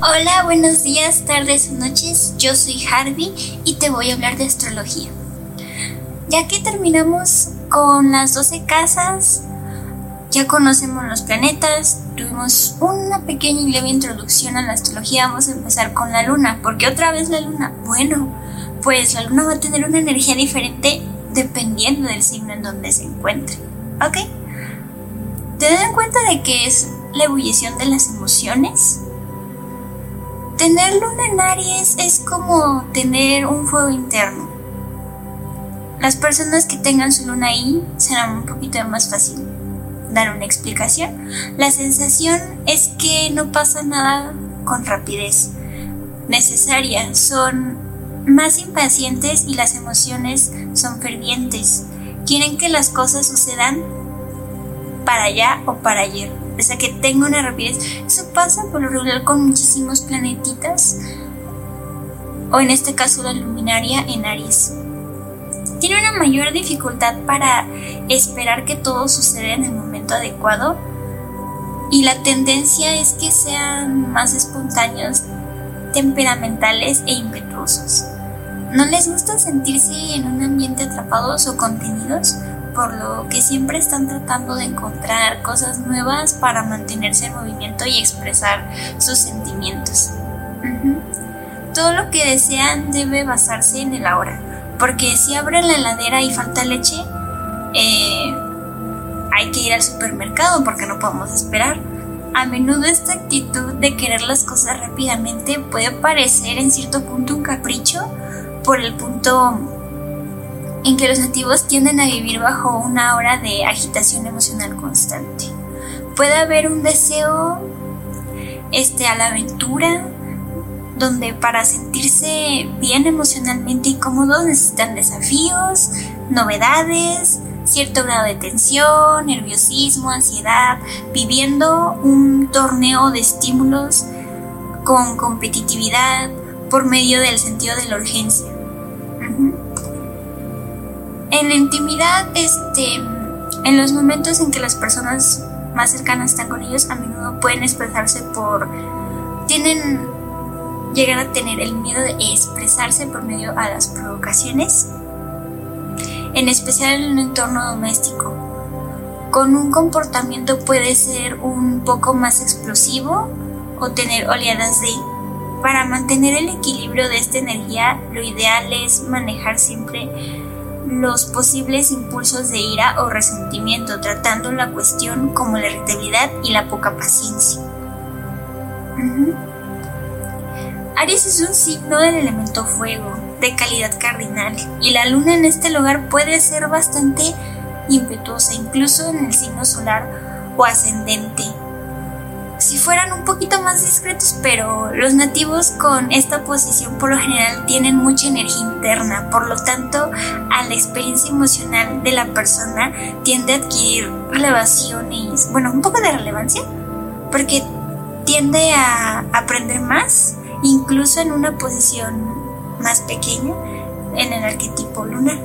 Hola, buenos días, tardes o noches. Yo soy Harvey y te voy a hablar de astrología. Ya que terminamos con las 12 casas, ya conocemos los planetas, tuvimos una pequeña y leve introducción a la astrología, vamos a empezar con la luna. ¿Por qué otra vez la luna? Bueno, pues la luna va a tener una energía diferente dependiendo del signo en donde se encuentre. ¿Ok? Ten en cuenta de que es la ebullición de las emociones. Tener luna en Aries es como tener un fuego interno. Las personas que tengan su luna ahí será un poquito más fácil dar una explicación. La sensación es que no pasa nada con rapidez necesaria, son más impacientes y las emociones son fervientes. Quieren que las cosas sucedan para allá o para ayer. O sea, que tenga una rapidez. Eso pasa por lo regular con muchísimos planetitas. O en este caso la luminaria en Aries tiene una mayor dificultad para esperar que todo suceda en el momento adecuado y la tendencia es que sean más espontáneos, temperamentales e impetuosos. No les gusta sentirse en un ambiente atrapados o contenidos, por lo que siempre están tratando de encontrar cosas nuevas para mantenerse en movimiento y expresar sus sentimientos. Todo lo que desean debe basarse en el ahora porque si abren la heladera y falta leche, eh, hay que ir al supermercado porque no podemos esperar. A menudo esta actitud de querer las cosas rápidamente puede parecer en cierto punto un capricho por el punto en que los nativos tienden a vivir bajo una hora de agitación emocional constante. Puede haber un deseo este, a la aventura, donde para sentirse bien emocionalmente y cómodos necesitan desafíos, novedades, cierto grado de tensión, nerviosismo, ansiedad, viviendo un torneo de estímulos con competitividad por medio del sentido de la urgencia. En la intimidad, este, en los momentos en que las personas más cercanas están con ellos, a menudo pueden expresarse por tienen llegar a tener el miedo de expresarse por medio a las provocaciones, en especial en un entorno doméstico. Con un comportamiento puede ser un poco más explosivo o tener oleadas de... Para mantener el equilibrio de esta energía, lo ideal es manejar siempre los posibles impulsos de ira o resentimiento, tratando la cuestión como la irritabilidad y la poca paciencia. Aries es un signo del elemento fuego, de calidad cardinal, y la luna en este lugar puede ser bastante impetuosa, incluso en el signo solar o ascendente. Si fueran un poquito más discretos, pero los nativos con esta posición por lo general tienen mucha energía interna, por lo tanto, a la experiencia emocional de la persona tiende a adquirir relevaciones, bueno, un poco de relevancia, porque tiende a aprender más incluso en una posición más pequeña en el arquetipo lunar.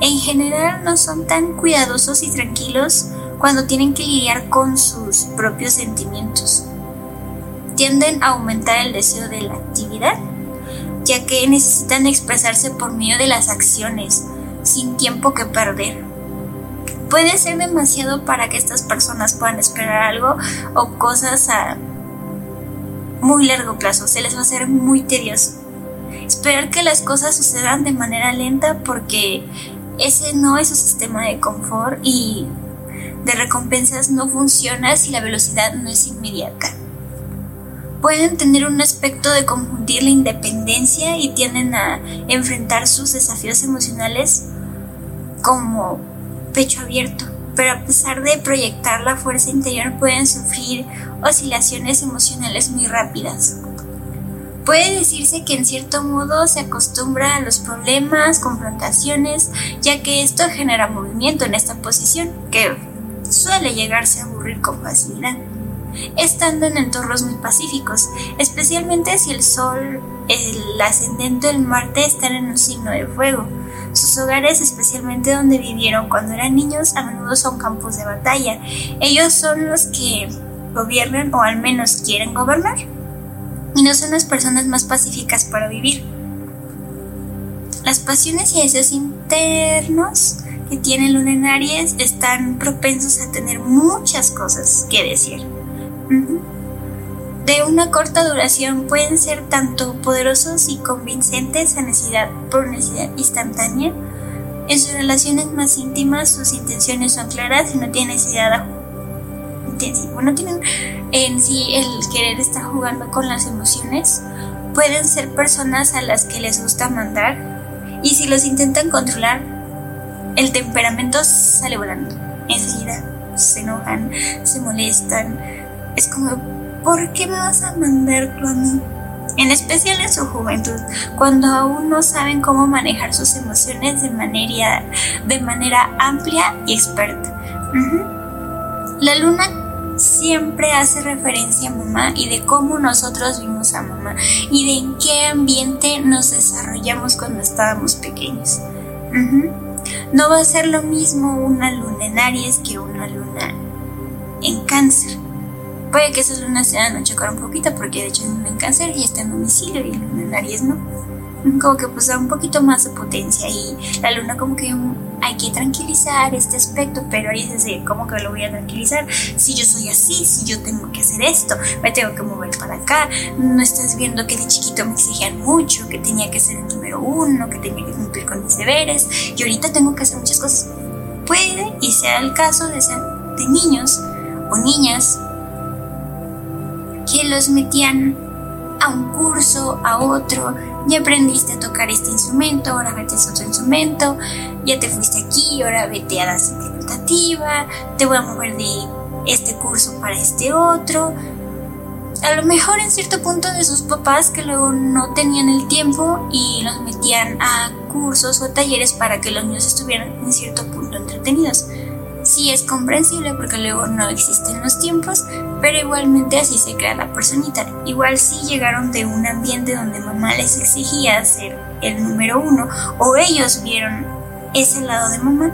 En general no son tan cuidadosos y tranquilos cuando tienen que lidiar con sus propios sentimientos. Tienden a aumentar el deseo de la actividad, ya que necesitan expresarse por medio de las acciones, sin tiempo que perder. Puede ser demasiado para que estas personas puedan esperar algo o cosas a muy largo plazo, se les va a hacer muy tedioso. Esperar que las cosas sucedan de manera lenta porque ese no es su sistema de confort y de recompensas no funciona si la velocidad no es inmediata. Pueden tener un aspecto de confundir la independencia y tienden a enfrentar sus desafíos emocionales como pecho abierto, pero a pesar de proyectar la fuerza interior pueden sufrir oscilaciones emocionales muy rápidas. Puede decirse que en cierto modo se acostumbra a los problemas, confrontaciones, ya que esto genera movimiento en esta posición, que suele llegarse a aburrir con facilidad, estando en entornos muy pacíficos, especialmente si el Sol, el ascendente del Marte están en un signo de fuego. Sus hogares, especialmente donde vivieron cuando eran niños, a menudo son campos de batalla. Ellos son los que gobiernan o al menos quieren gobernar y no son las personas más pacíficas para vivir. Las pasiones y deseos internos que tiene Luna en Aries están propensos a tener muchas cosas que decir. De una corta duración pueden ser tanto poderosos y convincentes a necesidad por necesidad instantánea. En sus relaciones más íntimas sus intenciones son claras y no tienen necesidad intensiva. No tienen en sí el querer estar jugando con las emociones. Pueden ser personas a las que les gusta mandar y si los intentan controlar el temperamento sale volando. Enseguida se enojan, se molestan. Es como, ¿por qué me vas a mandar tú a mí? En especial en su juventud, cuando aún no saben cómo manejar sus emociones de manera, de manera amplia y experta. La luna siempre hace referencia a mamá y de cómo nosotros vimos a mamá y de en qué ambiente nos desarrollamos cuando estábamos pequeños. No va a ser lo mismo una luna en Aries que una luna en Cáncer. Puede que esas lunas se van a chocar un poquito porque de hecho luna en Cáncer y está en domicilio y luna en Aries no. Como que pues da un poquito más de potencia y la luna como que hay que tranquilizar este aspecto, pero Aries es de cómo que lo voy a tranquilizar si yo soy así, si yo tengo que hacer esto, me tengo que mover para acá, no estás viendo que de chiquito me exigían mucho, que tenía que ser el número uno, que tenía que cumplir con mis deberes. Y ahorita tengo que hacer muchas cosas. Puede y sea el caso de ser de niños o niñas que los metían a un curso, a otro, ya aprendiste a tocar este instrumento, ahora vete a otro instrumento, ya te fuiste aquí, ahora vete a la interpretativa, te voy a mover de este curso para este otro. A lo mejor en cierto punto de sus papás que luego no tenían el tiempo y los metían a cursos o talleres para que los niños estuvieran en cierto punto entretenidos. Sí es comprensible porque luego no existen los tiempos, pero igualmente así se crea la personita. Igual si llegaron de un ambiente donde mamá les exigía ser el número uno o ellos vieron ese lado de mamá,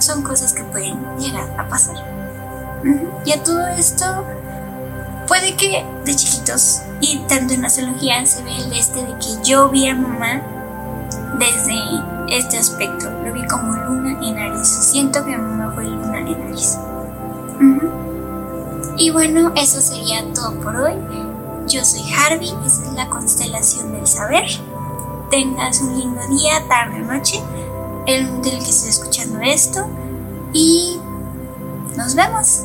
son cosas que pueden llegar a pasar. Y a todo esto, puede que de chiquitos, y tanto en la astrología se ve el este de que yo vi a mamá desde este aspecto, lo vi como luna en Aries. Siento que mamá fue luna en Aries. Y bueno, eso sería todo por hoy. Yo soy Harvey, esta es la constelación del saber. Tengas un lindo día, tarde o noche el del que esté escuchando esto y nos vemos.